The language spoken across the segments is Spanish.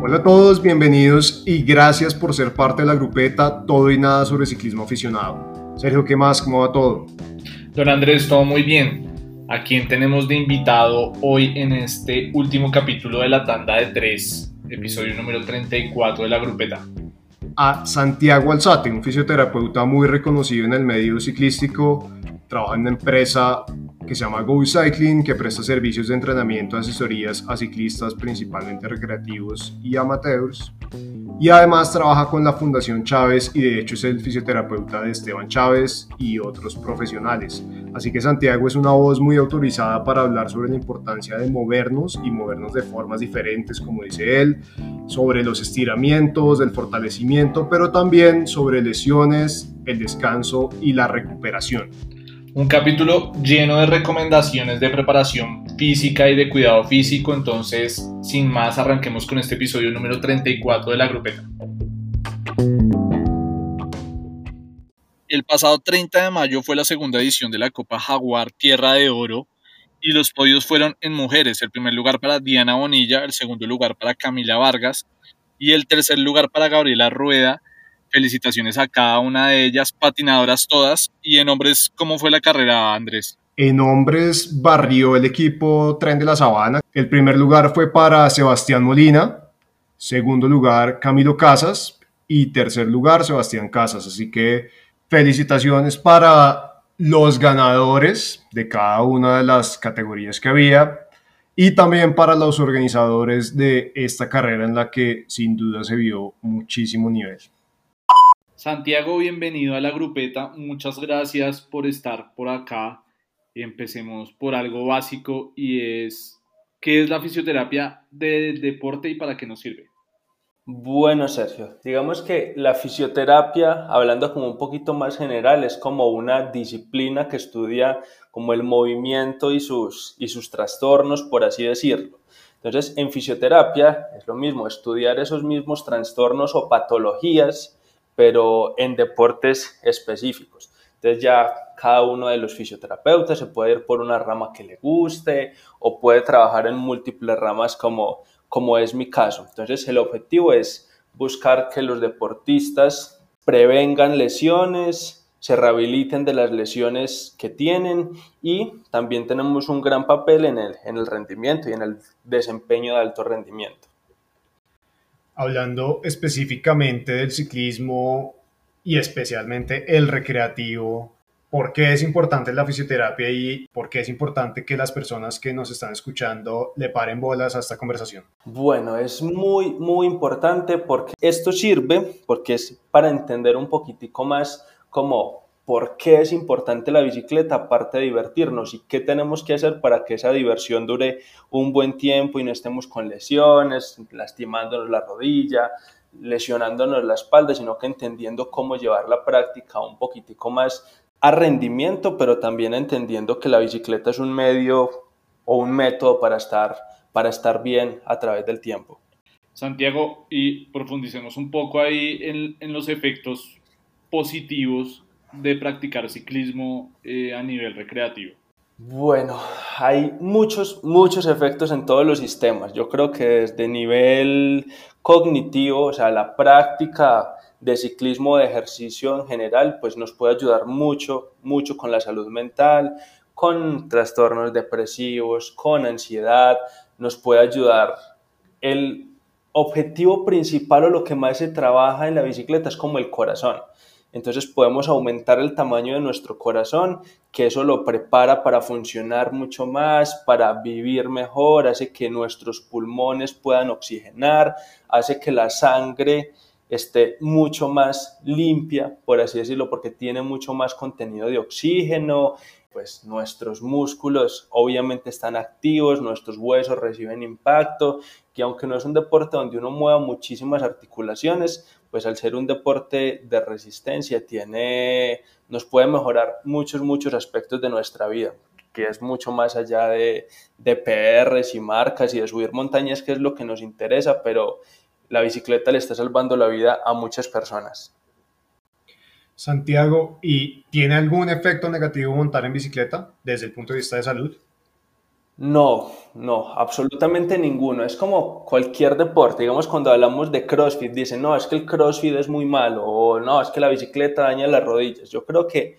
Hola a todos, bienvenidos y gracias por ser parte de la grupeta Todo y Nada sobre Ciclismo Aficionado. Sergio, ¿qué más? ¿Cómo va todo? Don Andrés, todo muy bien. ¿A quién tenemos de invitado hoy en este último capítulo de la tanda de tres, episodio número 34 de la grupeta? A Santiago Alzate, un fisioterapeuta muy reconocido en el medio ciclístico, trabaja en una empresa que se llama Go Cycling, que presta servicios de entrenamiento y asesorías a ciclistas principalmente recreativos y amateurs. Y además trabaja con la Fundación Chávez y de hecho es el fisioterapeuta de Esteban Chávez y otros profesionales. Así que Santiago es una voz muy autorizada para hablar sobre la importancia de movernos y movernos de formas diferentes, como dice él, sobre los estiramientos, el fortalecimiento, pero también sobre lesiones, el descanso y la recuperación. Un capítulo lleno de recomendaciones de preparación física y de cuidado físico, entonces sin más arranquemos con este episodio número 34 de la grupeta. El pasado 30 de mayo fue la segunda edición de la Copa Jaguar Tierra de Oro y los podios fueron en mujeres, el primer lugar para Diana Bonilla, el segundo lugar para Camila Vargas y el tercer lugar para Gabriela Rueda Felicitaciones a cada una de ellas, patinadoras todas. Y en hombres, ¿cómo fue la carrera, Andrés? En hombres barrió el equipo Tren de la Sabana. El primer lugar fue para Sebastián Molina, segundo lugar Camilo Casas y tercer lugar Sebastián Casas. Así que felicitaciones para los ganadores de cada una de las categorías que había y también para los organizadores de esta carrera en la que sin duda se vio muchísimo nivel. Santiago, bienvenido a la grupeta. Muchas gracias por estar por acá. Empecemos por algo básico y es, ¿qué es la fisioterapia del deporte y para qué nos sirve? Bueno, Sergio, digamos que la fisioterapia, hablando como un poquito más general, es como una disciplina que estudia como el movimiento y sus, y sus trastornos, por así decirlo. Entonces, en fisioterapia es lo mismo, estudiar esos mismos trastornos o patologías pero en deportes específicos. Entonces ya cada uno de los fisioterapeutas se puede ir por una rama que le guste o puede trabajar en múltiples ramas como, como es mi caso. Entonces el objetivo es buscar que los deportistas prevengan lesiones, se rehabiliten de las lesiones que tienen y también tenemos un gran papel en el, en el rendimiento y en el desempeño de alto rendimiento hablando específicamente del ciclismo y especialmente el recreativo, ¿por qué es importante la fisioterapia y por qué es importante que las personas que nos están escuchando le paren bolas a esta conversación? Bueno, es muy, muy importante porque esto sirve, porque es para entender un poquitico más cómo por qué es importante la bicicleta, aparte de divertirnos, y qué tenemos que hacer para que esa diversión dure un buen tiempo y no estemos con lesiones, lastimándonos la rodilla, lesionándonos la espalda, sino que entendiendo cómo llevar la práctica un poquitico más a rendimiento, pero también entendiendo que la bicicleta es un medio o un método para estar, para estar bien a través del tiempo. Santiago, y profundicemos un poco ahí en, en los efectos positivos de practicar ciclismo eh, a nivel recreativo? Bueno, hay muchos, muchos efectos en todos los sistemas. Yo creo que desde nivel cognitivo, o sea, la práctica de ciclismo de ejercicio en general, pues nos puede ayudar mucho, mucho con la salud mental, con trastornos depresivos, con ansiedad, nos puede ayudar. El objetivo principal o lo que más se trabaja en la bicicleta es como el corazón. Entonces podemos aumentar el tamaño de nuestro corazón, que eso lo prepara para funcionar mucho más, para vivir mejor, hace que nuestros pulmones puedan oxigenar, hace que la sangre esté mucho más limpia, por así decirlo, porque tiene mucho más contenido de oxígeno, pues nuestros músculos obviamente están activos, nuestros huesos reciben impacto, que aunque no es un deporte donde uno mueva muchísimas articulaciones, pues al ser un deporte de resistencia tiene, nos puede mejorar muchos, muchos aspectos de nuestra vida, que es mucho más allá de, de PRs y marcas y de subir montañas, que es lo que nos interesa, pero la bicicleta le está salvando la vida a muchas personas. Santiago, ¿y tiene algún efecto negativo montar en bicicleta desde el punto de vista de salud? No, no, absolutamente ninguno. Es como cualquier deporte. Digamos, cuando hablamos de CrossFit, dicen, no, es que el CrossFit es muy malo o no, es que la bicicleta daña las rodillas. Yo creo que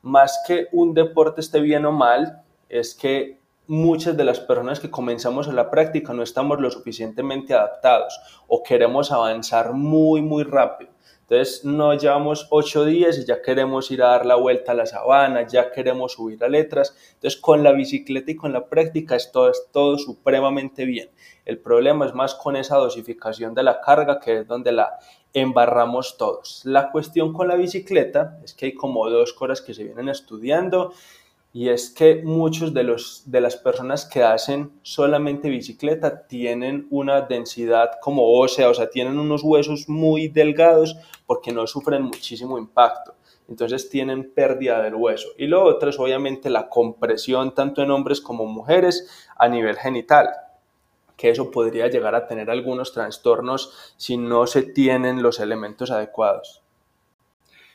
más que un deporte esté bien o mal, es que muchas de las personas que comenzamos en la práctica no estamos lo suficientemente adaptados o queremos avanzar muy, muy rápido. Entonces no llevamos ocho días y ya queremos ir a dar la vuelta a la sabana, ya queremos subir a letras. Entonces con la bicicleta y con la práctica es todo, es todo supremamente bien. El problema es más con esa dosificación de la carga que es donde la embarramos todos. La cuestión con la bicicleta es que hay como dos cosas que se vienen estudiando y es que muchos de, los, de las personas que hacen solamente bicicleta tienen una densidad como ósea, o sea, tienen unos huesos muy delgados porque no sufren muchísimo impacto. Entonces tienen pérdida del hueso. Y lo otro es obviamente la compresión tanto en hombres como mujeres a nivel genital, que eso podría llegar a tener algunos trastornos si no se tienen los elementos adecuados.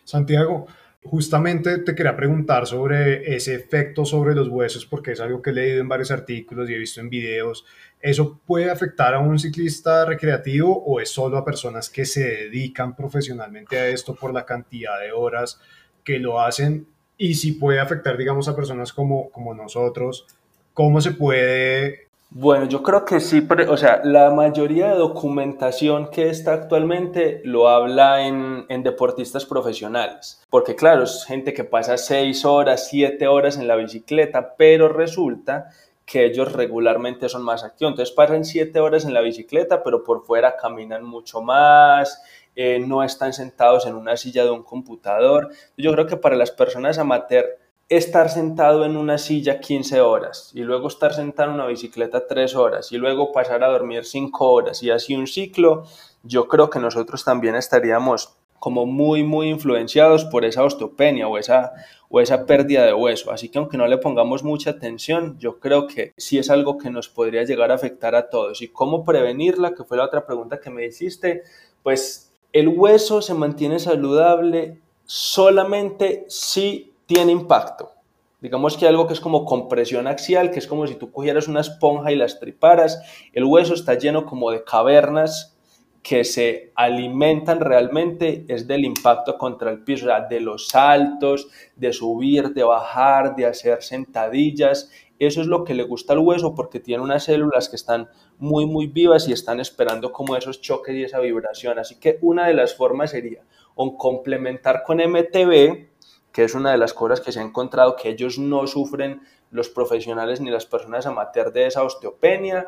Santiago, Justamente te quería preguntar sobre ese efecto sobre los huesos, porque es algo que he leído en varios artículos y he visto en videos. ¿Eso puede afectar a un ciclista recreativo o es solo a personas que se dedican profesionalmente a esto por la cantidad de horas que lo hacen? Y si puede afectar, digamos, a personas como, como nosotros, ¿cómo se puede bueno, yo creo que sí, o sea, la mayoría de documentación que está actualmente lo habla en, en, deportistas profesionales, porque claro, es gente que pasa seis horas, siete horas en la bicicleta, pero resulta que ellos regularmente son más activos, entonces pasan siete horas en la bicicleta, pero por fuera caminan mucho más, eh, no están sentados en una silla de un computador. Yo creo que para las personas amateur estar sentado en una silla 15 horas y luego estar sentado en una bicicleta 3 horas y luego pasar a dormir 5 horas y así un ciclo, yo creo que nosotros también estaríamos como muy, muy influenciados por esa osteopenia o esa, o esa pérdida de hueso. Así que aunque no le pongamos mucha atención, yo creo que sí es algo que nos podría llegar a afectar a todos. ¿Y cómo prevenirla? Que fue la otra pregunta que me hiciste. Pues el hueso se mantiene saludable solamente si tiene impacto. Digamos que algo que es como compresión axial, que es como si tú cogieras una esponja y la estriparas, el hueso está lleno como de cavernas que se alimentan realmente es del impacto contra el piso, de los saltos, de subir, de bajar, de hacer sentadillas. Eso es lo que le gusta al hueso porque tiene unas células que están muy, muy vivas y están esperando como esos choques y esa vibración. Así que una de las formas sería o complementar con MTB, que es una de las cosas que se ha encontrado que ellos no sufren los profesionales ni las personas amateur de esa osteopenia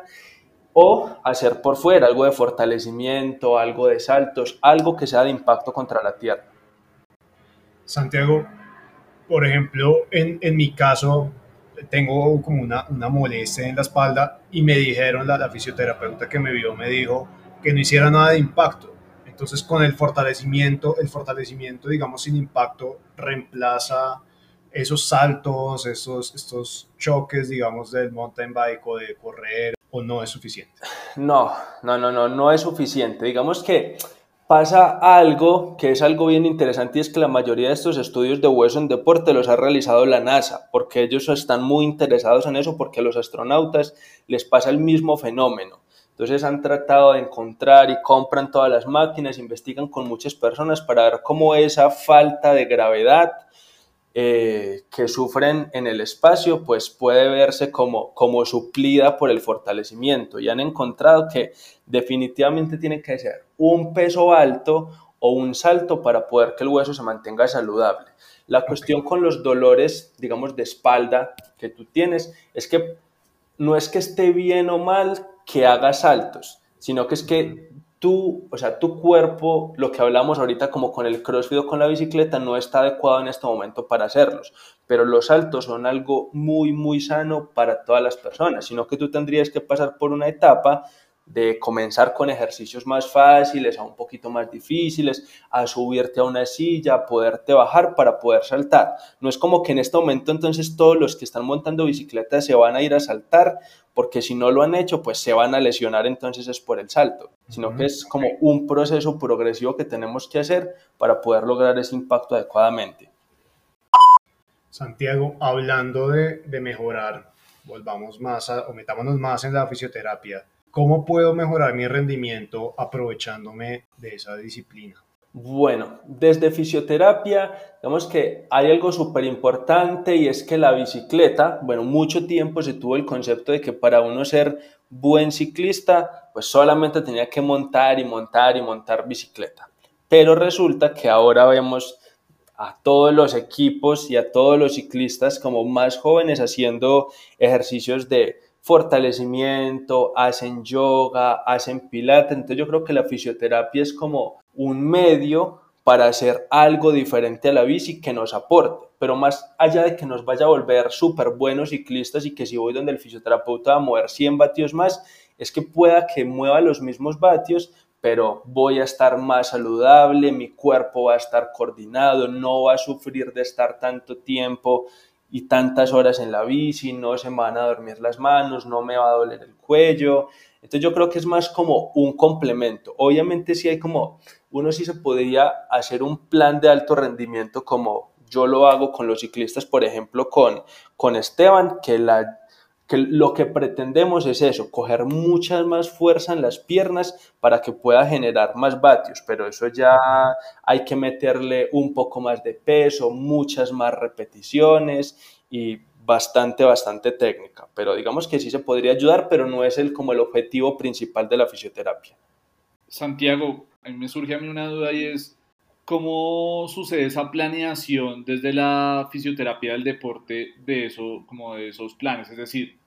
o hacer por fuera algo de fortalecimiento, algo de saltos, algo que sea de impacto contra la tierra. Santiago, por ejemplo, en, en mi caso tengo como una, una, molestia en la espalda y me dijeron, la, la fisioterapeuta que me vio me dijo que no hiciera nada de impacto entonces, con el fortalecimiento, el fortalecimiento, digamos, sin impacto, reemplaza esos saltos, esos, estos choques, digamos, del mountain bike o de correr, o no es suficiente? No, no, no, no, no es suficiente. Digamos que pasa algo que es algo bien interesante y es que la mayoría de estos estudios de hueso en deporte los ha realizado la NASA, porque ellos están muy interesados en eso, porque a los astronautas les pasa el mismo fenómeno. Entonces han tratado de encontrar y compran todas las máquinas, investigan con muchas personas para ver cómo esa falta de gravedad eh, que sufren en el espacio pues puede verse como, como suplida por el fortalecimiento y han encontrado que definitivamente tiene que ser un peso alto o un salto para poder que el hueso se mantenga saludable. La cuestión con los dolores, digamos, de espalda que tú tienes es que no es que esté bien o mal que haga saltos, sino que es que tú, o sea, tu cuerpo, lo que hablamos ahorita como con el crossfit o con la bicicleta, no está adecuado en este momento para hacerlos. Pero los saltos son algo muy, muy sano para todas las personas, sino que tú tendrías que pasar por una etapa de comenzar con ejercicios más fáciles a un poquito más difíciles, a subirte a una silla, a poderte bajar para poder saltar. No es como que en este momento entonces todos los que están montando bicicleta se van a ir a saltar, porque si no lo han hecho, pues se van a lesionar entonces es por el salto, sino que es como un proceso progresivo que tenemos que hacer para poder lograr ese impacto adecuadamente. Santiago, hablando de, de mejorar volvamos más o metámonos más en la fisioterapia. ¿Cómo puedo mejorar mi rendimiento aprovechándome de esa disciplina? Bueno, desde fisioterapia, digamos que hay algo súper importante y es que la bicicleta, bueno, mucho tiempo se tuvo el concepto de que para uno ser buen ciclista, pues solamente tenía que montar y montar y montar bicicleta. Pero resulta que ahora vemos a todos los equipos y a todos los ciclistas como más jóvenes haciendo ejercicios de fortalecimiento, hacen yoga, hacen pilates. Entonces yo creo que la fisioterapia es como un medio para hacer algo diferente a la bici que nos aporte. Pero más allá de que nos vaya a volver súper buenos ciclistas y que si voy donde el fisioterapeuta va a mover 100 vatios más, es que pueda que mueva los mismos vatios, pero voy a estar más saludable, mi cuerpo va a estar coordinado, no va a sufrir de estar tanto tiempo y tantas horas en la bici, no se me van a dormir las manos, no me va a doler el cuello. Entonces yo creo que es más como un complemento. Obviamente sí hay como, uno sí se podría hacer un plan de alto rendimiento como yo lo hago con los ciclistas, por ejemplo, con, con Esteban, que la que lo que pretendemos es eso, coger mucha más fuerza en las piernas para que pueda generar más vatios, pero eso ya hay que meterle un poco más de peso, muchas más repeticiones y bastante, bastante técnica, pero digamos que sí se podría ayudar, pero no es el, como el objetivo principal de la fisioterapia. Santiago, a mí me surge a mí una duda y es, ¿Cómo sucede esa planeación desde la fisioterapia del deporte de eso, como de esos planes? Es decir,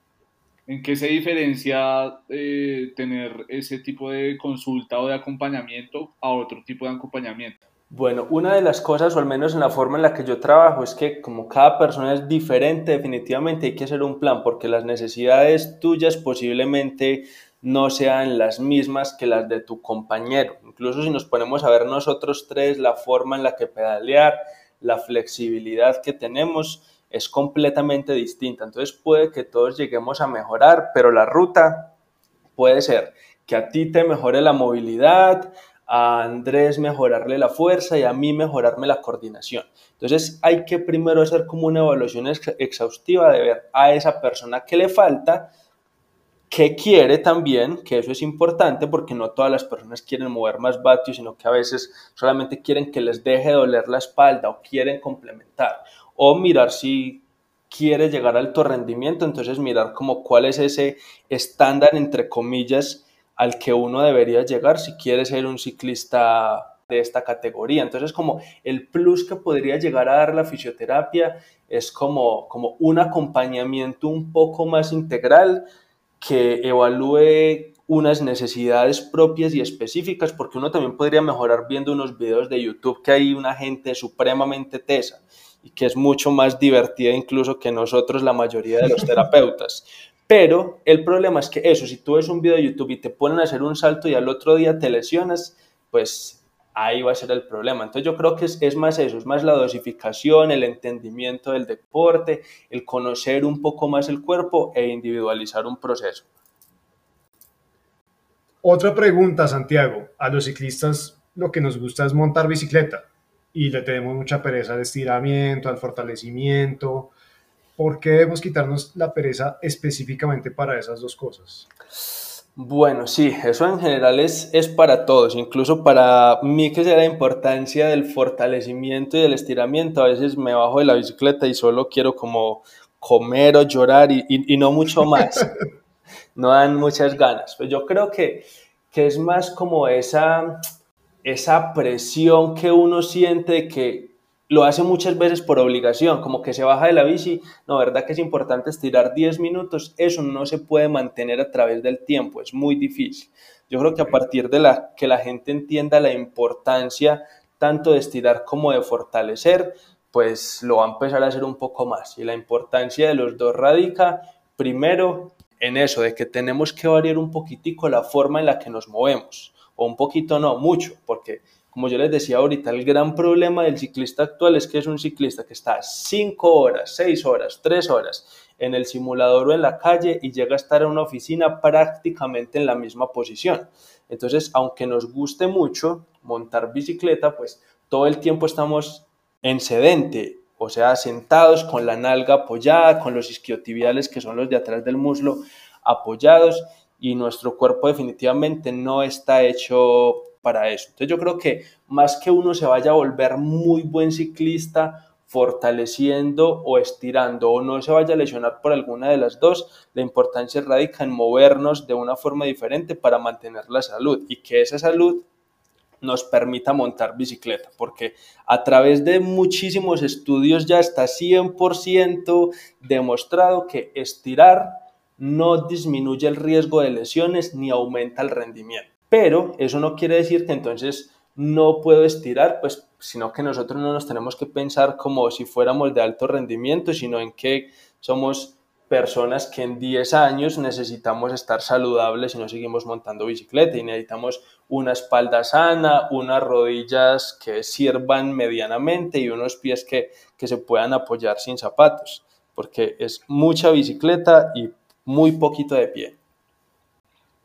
¿En qué se diferencia eh, tener ese tipo de consulta o de acompañamiento a otro tipo de acompañamiento? Bueno, una de las cosas, o al menos en la forma en la que yo trabajo, es que como cada persona es diferente, definitivamente hay que hacer un plan, porque las necesidades tuyas posiblemente no sean las mismas que las de tu compañero. Incluso si nos ponemos a ver nosotros tres, la forma en la que pedalear, la flexibilidad que tenemos, es completamente distinta. Entonces puede que todos lleguemos a mejorar, pero la ruta puede ser que a ti te mejore la movilidad, a Andrés mejorarle la fuerza y a mí mejorarme la coordinación. Entonces hay que primero hacer como una evaluación exhaustiva de ver a esa persona que le falta, qué quiere también, que eso es importante porque no todas las personas quieren mover más vatios, sino que a veces solamente quieren que les deje doler la espalda o quieren complementar o mirar si quiere llegar al alto rendimiento, entonces mirar como cuál es ese estándar entre comillas al que uno debería llegar si quiere ser un ciclista de esta categoría. Entonces, como el plus que podría llegar a dar la fisioterapia es como, como un acompañamiento un poco más integral que evalúe unas necesidades propias y específicas, porque uno también podría mejorar viendo unos videos de YouTube que hay una gente supremamente tesa y que es mucho más divertida incluso que nosotros, la mayoría de los terapeutas. Pero el problema es que eso, si tú ves un video de YouTube y te ponen a hacer un salto y al otro día te lesionas, pues ahí va a ser el problema. Entonces yo creo que es, más eso, es más la dosificación, el entendimiento del deporte, el conocer un poco más el cuerpo e individualizar un proceso. Otra pregunta, Santiago. A los ciclistas lo que nos gusta es montar bicicleta y le tenemos mucha pereza al estiramiento, al fortalecimiento. ¿Por qué debemos quitarnos la pereza específicamente para esas dos cosas? Bueno, sí, eso en general es, es para todos, incluso para mí que sea la importancia del fortalecimiento y del estiramiento. A veces me bajo de la bicicleta y solo quiero como comer o llorar y, y, no mucho más. no dan muchas ganas. Pues yo creo que, que es más como esa, esa presión que uno siente que lo hace muchas veces por obligación, como que se baja de la bici, no, verdad que es importante estirar 10 minutos, eso no se puede mantener a través del tiempo, es muy difícil. Yo creo que a partir de la que la gente entienda la importancia tanto de estirar como de fortalecer, pues lo va a empezar a hacer un poco más. Y la importancia de los dos radica primero en eso, de que tenemos que variar un poquitico la forma en la que nos movemos o un poquito no, mucho, porque como yo les decía ahorita, el gran problema del ciclista actual es que es un ciclista que está 5 horas, 6 horas, 3 horas en el simulador o en la calle y llega a estar en una oficina prácticamente en la misma posición. Entonces, aunque nos guste mucho montar bicicleta, pues todo el tiempo estamos en sedente o sea, sentados con la nalga apoyada, con los isquiotibiales que son los de atrás del muslo apoyados y nuestro cuerpo definitivamente no está hecho para eso. Entonces yo creo que más que uno se vaya a volver muy buen ciclista fortaleciendo o estirando o no se vaya a lesionar por alguna de las dos, la importancia radica en movernos de una forma diferente para mantener la salud y que esa salud nos permita montar bicicleta, porque a través de muchísimos estudios ya está 100% demostrado que estirar no disminuye el riesgo de lesiones ni aumenta el rendimiento. Pero eso no quiere decir que entonces no puedo estirar, pues, sino que nosotros no nos tenemos que pensar como si fuéramos de alto rendimiento, sino en que somos personas que en 10 años necesitamos estar saludables y no seguimos montando bicicleta y necesitamos una espalda sana, unas rodillas que sirvan medianamente y unos pies que, que se puedan apoyar sin zapatos, porque es mucha bicicleta y muy poquito de pie.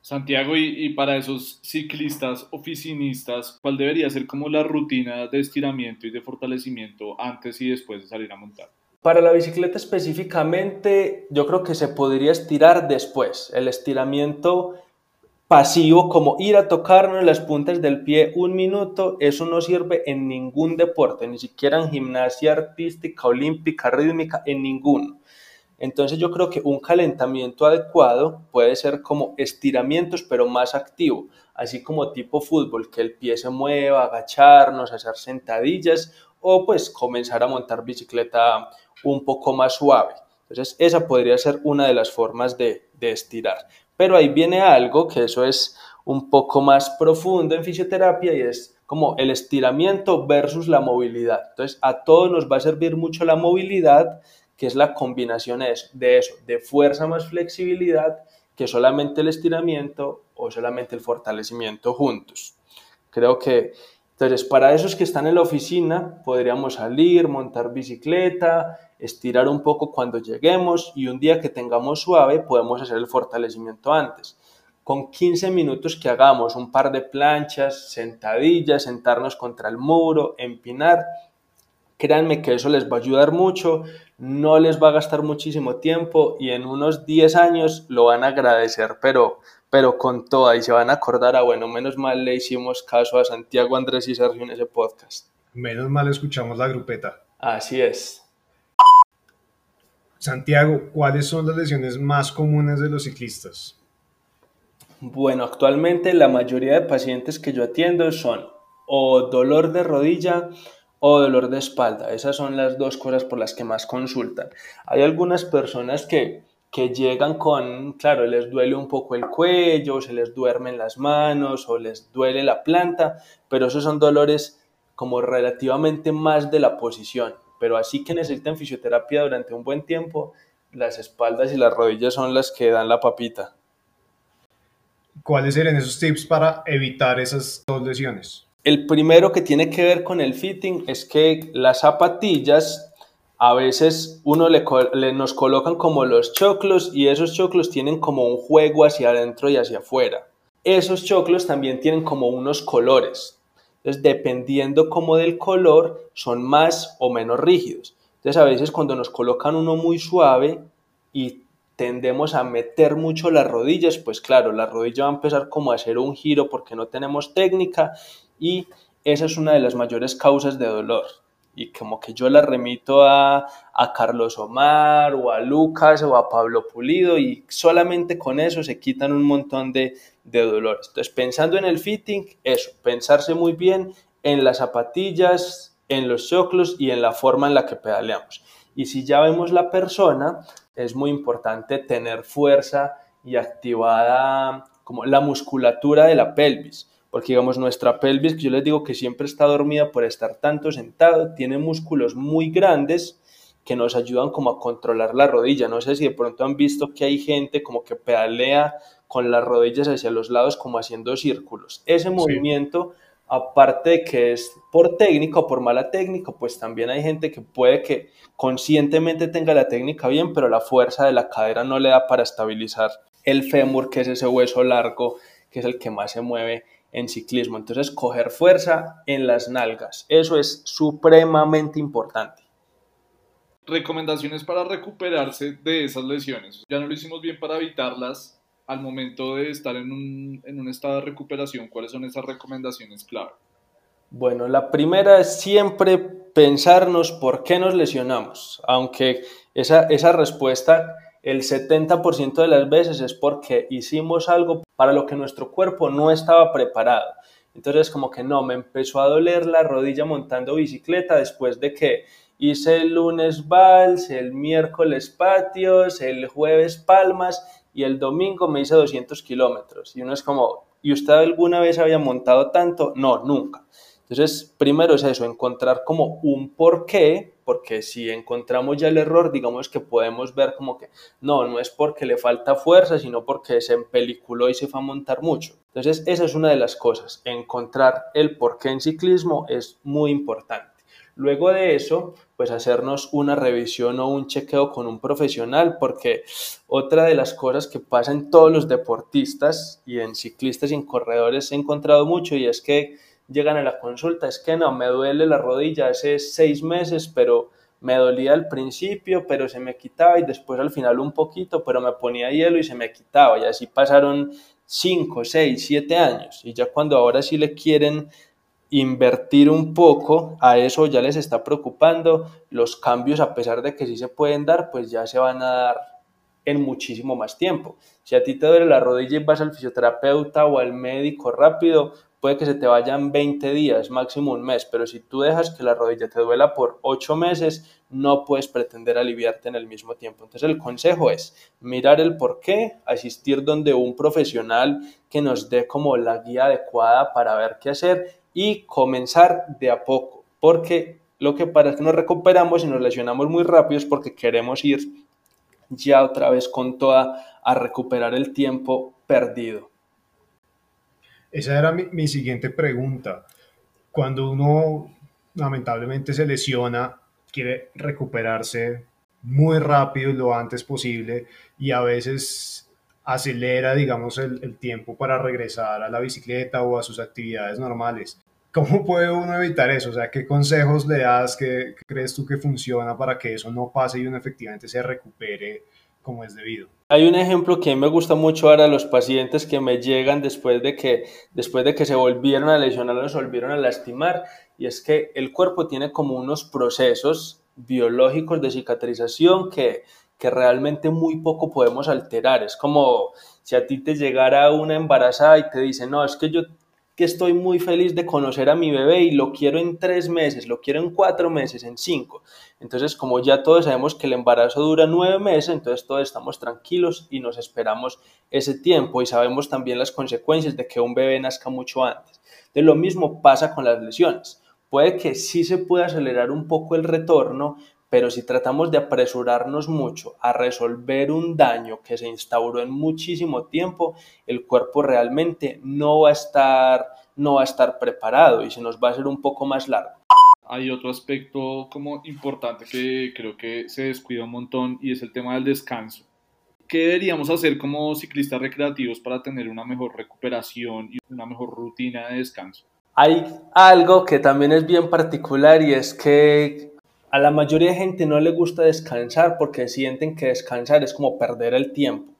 Santiago, y, para esos ciclistas oficinistas, ¿cuál debería ser como la rutina de estiramiento y de fortalecimiento antes y después de salir a montar? Para la bicicleta específicamente, yo creo que se podría estirar después. El estiramiento pasivo, como ir a tocarnos las puntas del pie un minuto, eso no sirve en ningún deporte, ni siquiera en gimnasia artística, olímpica, rítmica, en ninguno. Entonces yo creo que un calentamiento adecuado puede ser como estiramientos, pero más activo, así como tipo fútbol, que el pie se mueva, agacharnos, hacer sentadillas o pues comenzar a montar bicicleta un poco más suave. Entonces esa podría ser una de las formas de, de estirar. Pero ahí viene algo que eso es un poco más profundo en fisioterapia y es como el estiramiento versus la movilidad. Entonces a todos nos va a servir mucho la movilidad que es la combinación de eso, de fuerza más flexibilidad, que solamente el estiramiento o solamente el fortalecimiento juntos. Creo que, entonces, para esos que están en la oficina, podríamos salir, montar bicicleta, estirar un poco cuando lleguemos y un día que tengamos suave podemos hacer el fortalecimiento antes. Con 15 minutos que hagamos un par de planchas, sentadillas, sentarnos contra el muro, empinar, créanme que eso les va a ayudar mucho, no les va a gastar muchísimo tiempo y en unos 10 años lo van a agradecer, pero, pero con toda y se van a acordar, a ah, bueno, menos mal le hicimos caso a Santiago, Andrés y Sergio en ese podcast. Menos mal escuchamos la grupeta. Así es. Santiago, ¿cuáles son las lesiones más comunes de los ciclistas? Bueno, actualmente la mayoría de pacientes que yo atiendo son o dolor de rodilla o dolor de espalda. Esas son las dos cosas por las que más consultan. Hay algunas personas que, que llegan con, claro, les duele un poco el cuello, se les duermen las manos o les duele la planta, pero esos son dolores como relativamente más de la posición. Pero así que necesitan fisioterapia durante un buen tiempo, las espaldas y las rodillas son las que dan la papita. ¿Cuáles serían esos tips para evitar esas dos lesiones? El primero que tiene que ver con el fitting es que las zapatillas a veces uno le, nos colocan como los choclos y esos choclos tienen como un juego hacia adentro y hacia afuera. Esos choclos también tienen como unos colores. Entonces, dependiendo como del color, son más o menos rígidos. Entonces, a veces cuando nos colocan uno muy suave y tendemos a meter mucho las rodillas, pues claro, la rodilla va a empezar como a hacer un giro porque no tenemos técnica y esa es una de las mayores causas de dolor. Y como que yo la remito a, a Carlos Omar o a Lucas o a Pablo Pulido y solamente con eso se quitan un montón de, de dolores. Entonces, pensando en el fitting, eso, pensarse muy bien en las zapatillas, en los choclos y en la forma en la que pedaleamos. Y si ya vemos la persona, es muy importante tener fuerza y activada como la musculatura de la pelvis porque digamos nuestra pelvis, que yo les digo que siempre está dormida por estar tanto sentado, tiene músculos muy grandes que nos ayudan como a controlar la rodilla. No sé si de pronto han visto que hay gente como que pedalea con las rodillas hacia los lados como haciendo círculos. Ese movimiento, aparte de que es por técnica o por mala técnica, pues también hay gente que puede que conscientemente tenga la técnica bien, pero la fuerza de la cadera no le da para estabilizar el fémur, que es ese hueso largo, que es el que más se mueve en ciclismo. Entonces, coger fuerza en las nalgas, eso es supremamente importante. recomendaciones para recuperarse de esas lesiones. Ya no lo hicimos bien para evitarlas al momento de estar en un, en un estado de recuperación. ¿Cuáles son esas recomendaciones clave? Bueno, la primera es siempre pensarnos por qué nos lesionamos, aunque esa, esa respuesta el 70% de las veces es porque hicimos algo para lo que nuestro cuerpo no estaba preparado. Entonces como que no, me empezó a doler la rodilla montando bicicleta después de que hice el lunes vals, el miércoles patios, el jueves palmas y el domingo me hice 200 kilómetros. Y uno es como, ¿y usted alguna vez había montado tanto? No, nunca. Entonces, primero es eso, encontrar como un porqué, porque si encontramos ya el error, digamos que podemos ver como que no, no es porque le falta fuerza, sino porque se empeliculó y se fue a montar mucho. Entonces, esa es una de las cosas, encontrar el porqué en ciclismo es muy importante. Luego de eso, pues hacernos una revisión o un chequeo con un profesional, porque otra de las cosas que pasa en todos los deportistas y en ciclistas y en corredores he encontrado mucho y es que llegan a la consulta, es que no, me duele la rodilla hace seis meses, pero me dolía al principio, pero se me quitaba y después al final un poquito, pero me ponía hielo y se me quitaba. Y así pasaron cinco, seis, siete años. Y ya cuando ahora sí le quieren invertir un poco a eso ya les está preocupando, los cambios a pesar de que sí se pueden dar, pues ya se van a dar en muchísimo más tiempo. Si a ti te duele la rodilla y vas al fisioterapeuta o al médico rápido, puede que se te vayan 20 días, máximo un mes, pero si tú dejas que la rodilla te duela por 8 meses, no puedes pretender aliviarte en el mismo tiempo. Entonces el consejo es mirar el por qué, asistir donde un profesional que nos dé como la guía adecuada para ver qué hacer y comenzar de a poco, porque lo que pasa es que nos recuperamos y nos lesionamos muy rápido es porque queremos ir ya otra vez con toda a recuperar el tiempo perdido. Esa era mi, siguiente pregunta. Cuando uno lamentablemente se lesiona, quiere recuperarse muy rápido lo antes posible y a veces acelera, digamos, el, el, tiempo para regresar a la bicicleta o a sus actividades normales. ¿Cómo puede uno evitar eso? O sea, ¿qué consejos le das? ¿Qué, crees tú que funciona para que eso no pase y uno efectivamente se recupere como es debido? Hay un ejemplo que me gusta mucho ahora los pacientes que me llegan después de que, después de que se volvieron a lesionar, se volvieron a lastimar, y es que el cuerpo tiene como unos procesos biológicos de cicatrización que, que realmente muy poco podemos alterar. Es como si a ti te llegara una embarazada y te dice, no, es que yo que estoy muy feliz de conocer a mi bebé y lo quiero en tres meses, lo quiero en cuatro meses, en cinco. Entonces, como ya todos sabemos que el embarazo dura nueve meses, entonces todos estamos tranquilos y nos esperamos ese tiempo y sabemos también las consecuencias de que un bebé nazca mucho antes. De lo mismo pasa con las lesiones. Puede que sí se pueda acelerar un poco el retorno, pero si tratamos de apresurarnos mucho a resolver un daño que se instauró en muchísimo tiempo, el cuerpo realmente no va a estar, no va a estar preparado y se nos va a hacer un poco más largo. Hay otro aspecto como importante que creo que se descuida un montón y es el tema del descanso. ¿Qué deberíamos hacer como ciclistas recreativos para tener una mejor recuperación y una mejor rutina de descanso? Hay algo que también es bien particular y es que a la mayoría de gente no le gusta descansar porque sienten que descansar es como perder el tiempo.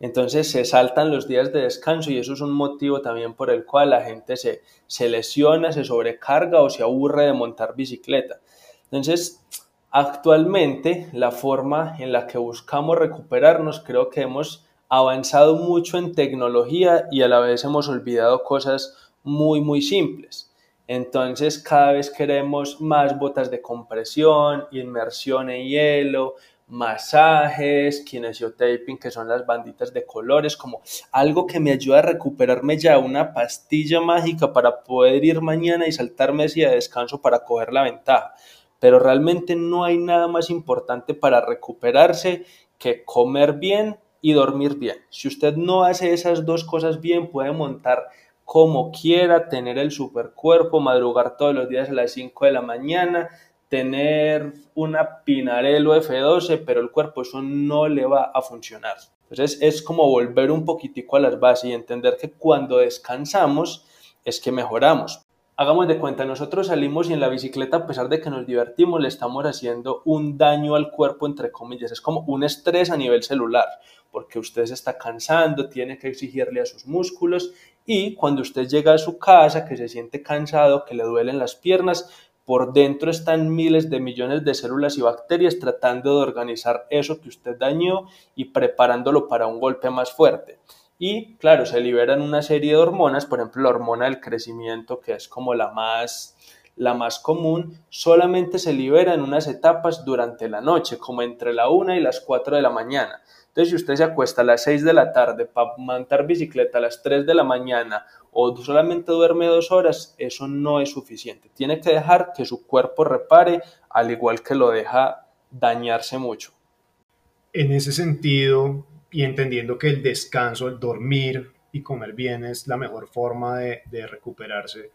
Entonces se saltan los días de descanso y eso es un motivo también por el cual la gente se, se lesiona, se sobrecarga o se aburre de montar bicicleta. Entonces, actualmente la forma en la que buscamos recuperarnos creo que hemos avanzado mucho en tecnología y a la vez hemos olvidado cosas muy, muy simples. Entonces cada vez queremos más botas de compresión, inmersión en hielo, masajes, kinesiotaping, que son las banditas de colores, como algo que me ayuda a recuperarme ya, una pastilla mágica para poder ir mañana y saltarme hacia descanso para coger la ventaja. Pero realmente no hay nada más importante para recuperarse que comer bien y dormir bien. Si usted no hace esas dos cosas bien, puede montar como quiera, tener el supercuerpo, madrugar todos los días a las 5 de la mañana, tener una Pinarello F12, pero el cuerpo eso no le va a funcionar. Entonces es como volver un poquitico a las bases y entender que cuando descansamos es que mejoramos. hagamos de cuenta, nosotros salimos y en la bicicleta, a pesar de que nos divertimos, le estamos haciendo un daño al cuerpo, entre comillas. Es como un estrés a nivel celular, porque usted se está cansando, tiene que exigirle a sus músculos y cuando usted llega a su casa, que se siente cansado, que le duelen las piernas, por dentro están miles de millones de células y bacterias tratando de organizar eso que usted dañó y preparándolo para un golpe más fuerte. Y claro, se liberan una serie de hormonas, por ejemplo la hormona del crecimiento, que es como la más, la más común, solamente se libera en unas etapas durante la noche, como entre la 1 y las 4 de la mañana. Entonces, si usted se acuesta a las 6 de la tarde para montar bicicleta a las 3 de la mañana o solamente duerme dos horas, eso no es suficiente. Tiene que dejar que su cuerpo repare, al igual que lo deja dañarse mucho. En ese sentido, y entendiendo que el descanso, el dormir y comer bien es la mejor forma de, de recuperarse,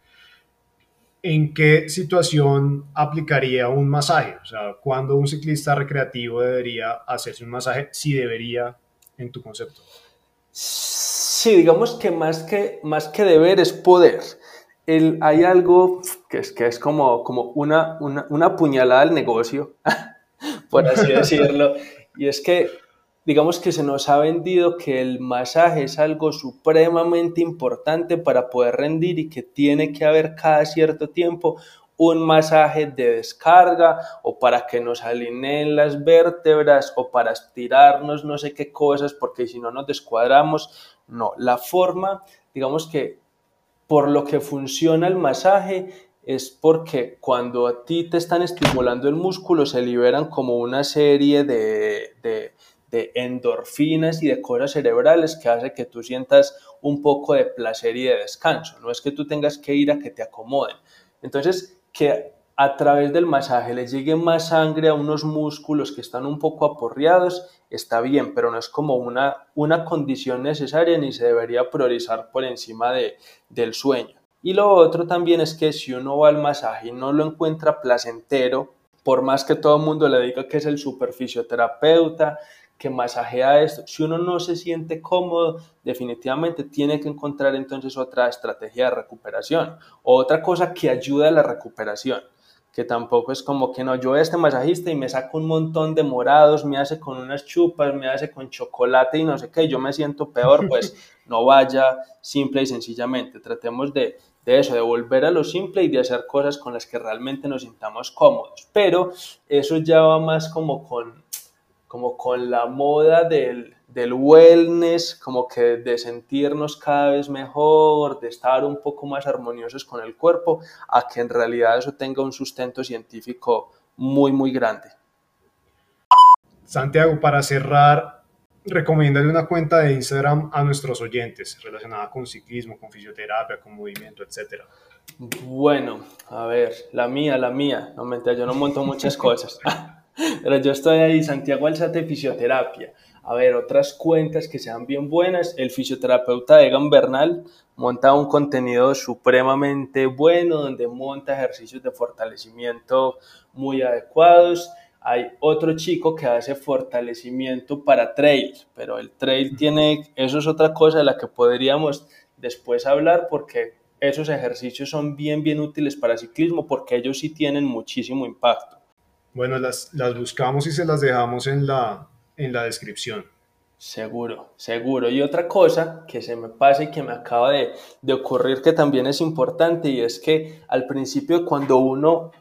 ¿en qué situación aplicaría un masaje? O sea, ¿cuándo un ciclista recreativo debería hacerse un masaje? Si debería, en tu concepto. Sí, digamos que más que, más que deber es poder. El, hay algo que es, que es como, como una, una, una puñalada al negocio, por así decirlo, y es que digamos que se nos ha vendido que el masaje es algo supremamente importante para poder rendir y que tiene que haber cada cierto tiempo un masaje de descarga o para que nos alineen las vértebras o para estirarnos no sé qué cosas porque si no nos descuadramos. No, la forma, digamos que por lo que funciona el masaje es porque cuando a ti te están estimulando el músculo se liberan como una serie de, de de endorfinas y de cosas cerebrales que hace que tú sientas un poco de placer y de descanso. No es que tú tengas que ir a que te acomoden. Entonces, que a través del masaje le llegue más sangre a unos músculos que están un poco aporreados, está bien, pero no es como una, una condición necesaria ni se debería priorizar por encima de, del sueño. Y lo otro también es que si uno va al masaje y no lo encuentra placentero, por más que todo el mundo le diga que es el superfisioterapeuta, que masajea esto. Si uno no se siente cómodo, definitivamente tiene que encontrar entonces otra estrategia de recuperación o otra cosa que ayude a la recuperación. Que tampoco es como que no, yo este masajista y me saco un montón de morados, me hace con unas chupas, me hace con chocolate y no sé qué, yo me siento peor, pues no vaya simple y sencillamente. Tratemos de, de eso, de volver a lo simple y de hacer cosas con las que realmente nos sintamos cómodos. Pero eso ya va más como con como con la moda del, del wellness, como que de sentirnos cada vez mejor, de estar un poco más armoniosos con el cuerpo, a que en realidad eso tenga un sustento científico muy, muy grande. Santiago, para cerrar, recomiéndale una cuenta de Instagram a nuestros oyentes relacionada con ciclismo, con fisioterapia, con movimiento, etc. Bueno, a ver, la mía, la mía. No mentira, yo no monto muchas cosas. Pero yo estoy ahí, Santiago Alzate Fisioterapia. A ver, otras cuentas que sean bien buenas. El fisioterapeuta Egan Bernal monta un contenido supremamente bueno donde monta ejercicios de fortalecimiento muy adecuados. Hay otro chico que hace fortalecimiento para trail, pero el trail tiene, eso es otra cosa de la que podríamos después hablar porque esos ejercicios son bien, bien útiles para ciclismo porque ellos sí tienen muchísimo impacto. Bueno, las, las buscamos y se las dejamos en la, en la descripción. Seguro, seguro. Y otra cosa que se me pasa y que me acaba de, de, ocurrir que también es importante y es que al principio cuando uno,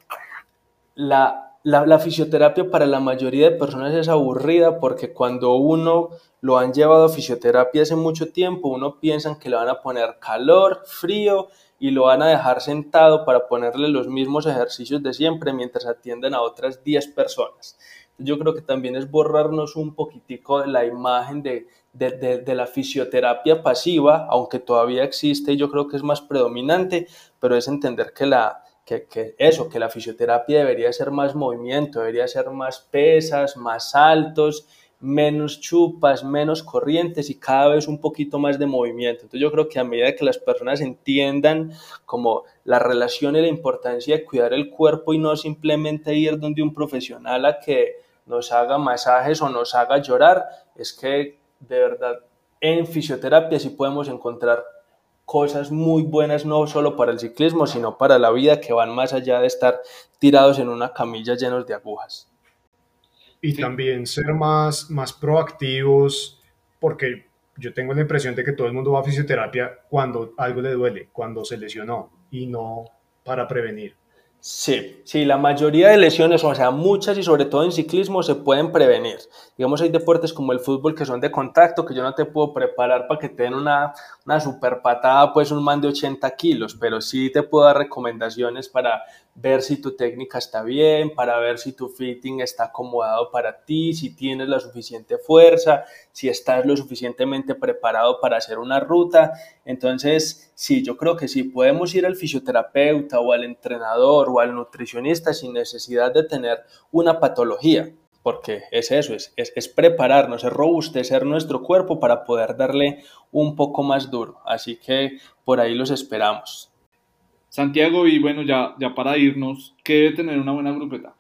la, la, fisioterapia para la mayoría de personas es aburrida porque cuando uno lo han llevado a fisioterapia hace mucho tiempo, uno piensa que le van a poner calor, frío y lo van a dejar sentado para ponerle los mismos ejercicios de siempre mientras atienden a otras 10 personas. Yo creo que también es borrarnos un poquitico de la imagen de, de, de, la fisioterapia pasiva, aunque todavía existe y yo creo que es más predominante, pero es entender que, la, que, que eso, que la fisioterapia debería ser más movimiento, debería ser más pesas, más saltos menos chupas, menos corrientes y cada vez un poquito más de movimiento. Entonces yo creo que a medida que las personas entiendan como la relación y la importancia de cuidar el cuerpo y no simplemente ir donde un profesional a que nos haga masajes o nos haga llorar, es que de verdad en fisioterapia sí podemos encontrar cosas muy buenas no solo para el ciclismo, sino para la vida que van más allá de estar tirados en una camilla llenos de agujas. Y también ser más, más proactivos, porque yo tengo la impresión de que todo el mundo va a fisioterapia cuando algo le duele, cuando se lesionó, y no para prevenir. Sí, sí, la mayoría de lesiones, o sea, muchas y sobre todo en ciclismo se pueden prevenir. Digamos, hay deportes como el fútbol que son de contacto, que yo no te puedo preparar para que te den una, una super patada, pues un man de 80 kilos, pero sí te puedo dar recomendaciones para ver si tu técnica está bien, para ver si tu fitting está acomodado para ti, si tienes la suficiente fuerza, si estás lo suficientemente preparado para hacer una ruta. Entonces, sí, yo creo que sí, podemos ir al fisioterapeuta o al entrenador o al nutricionista sin necesidad de tener una patología, porque es eso, es, es, es prepararnos, es robustecer nuestro cuerpo para poder darle un poco más duro. Así que por ahí los esperamos. Santiago, y bueno, ya, ya para irnos, ¿qué debe tener una buena grupeta?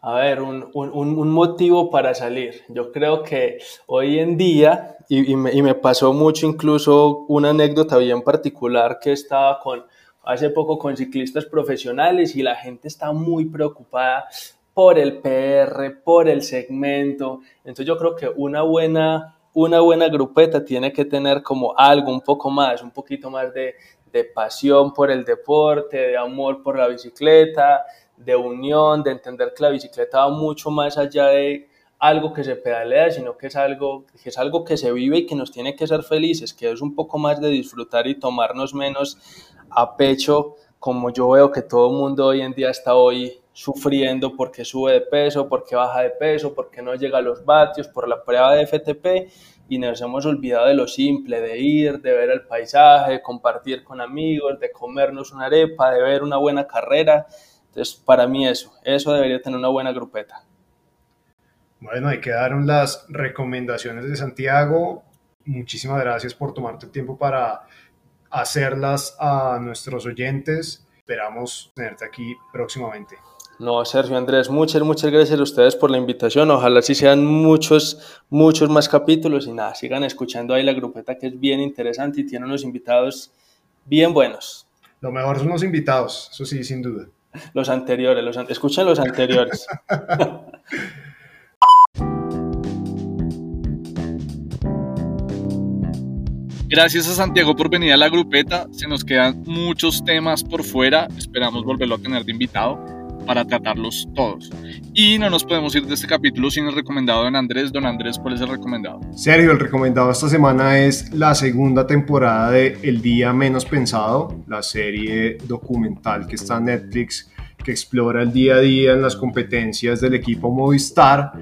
A ver, un, un, un motivo para salir. Yo creo que hoy en día, y, me, y, me, pasó mucho incluso una anécdota bien particular que estaba con, hace poco con ciclistas profesionales y la gente está muy preocupada por el PR, por el segmento. Entonces yo creo que una buena, una buena grupeta tiene que tener como algo un poco más, un poquito más de, de pasión por el deporte, de amor por la bicicleta, de unión, de entender que la bicicleta va mucho más allá de algo que se pedalea, sino que es algo que, es algo que se vive y que nos tiene que ser felices, que es un poco más de disfrutar y tomarnos menos a pecho, como yo veo que todo el mundo hoy en día está hoy sufriendo porque sube de peso, porque baja de peso, porque no llega a los vatios, por la prueba de FTP y nos hemos olvidado de lo simple, de ir, de ver el paisaje, de compartir con amigos, de comernos una arepa, de ver una buena carrera. Entonces, para mí eso, eso debería tener una buena grupeta. Bueno, ahí quedaron las recomendaciones de Santiago. Muchísimas gracias por tomarte el tiempo para hacerlas a nuestros oyentes. Esperamos tenerte aquí próximamente. No, Sergio Andrés, muchas, muchas gracias a ustedes por la invitación. Ojalá sí sean muchos, muchos más capítulos y nada, sigan escuchando ahí la grupeta que es bien interesante y tiene unos invitados bien buenos. Lo mejor son los invitados, eso sí, sin duda. Los anteriores, los an escuchen los anteriores. Gracias a Santiago por venir a la grupeta. Se nos quedan muchos temas por fuera. Esperamos volverlo a tener de invitado para tratarlos todos. Y no nos podemos ir de este capítulo sin el recomendado de Don Andrés. Don Andrés, ¿cuál es el recomendado? Sergio, el recomendado esta semana es la segunda temporada de El Día Menos Pensado, la serie documental que está en Netflix que explora el día a día en las competencias del equipo Movistar.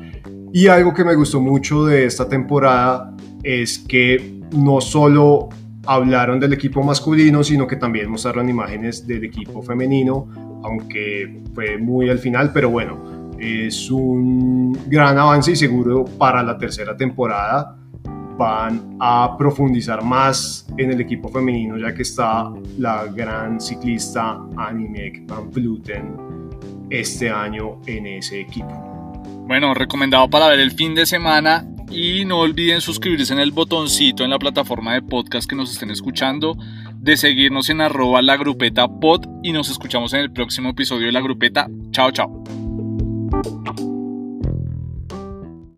Y algo que me gustó mucho de esta temporada es que no solo hablaron del equipo masculino, sino que también mostraron imágenes del equipo femenino, aunque fue muy al final, pero bueno, es un gran avance y seguro para la tercera temporada van a profundizar más en el equipo femenino, ya que está la gran ciclista Annemiek van Vleuten este año en ese equipo. Bueno, recomendado para ver el fin de semana y no olviden suscribirse en el botoncito en la plataforma de podcast que nos estén escuchando, de seguirnos en arroba la grupeta pod y nos escuchamos en el próximo episodio de la grupeta. Chao, chao.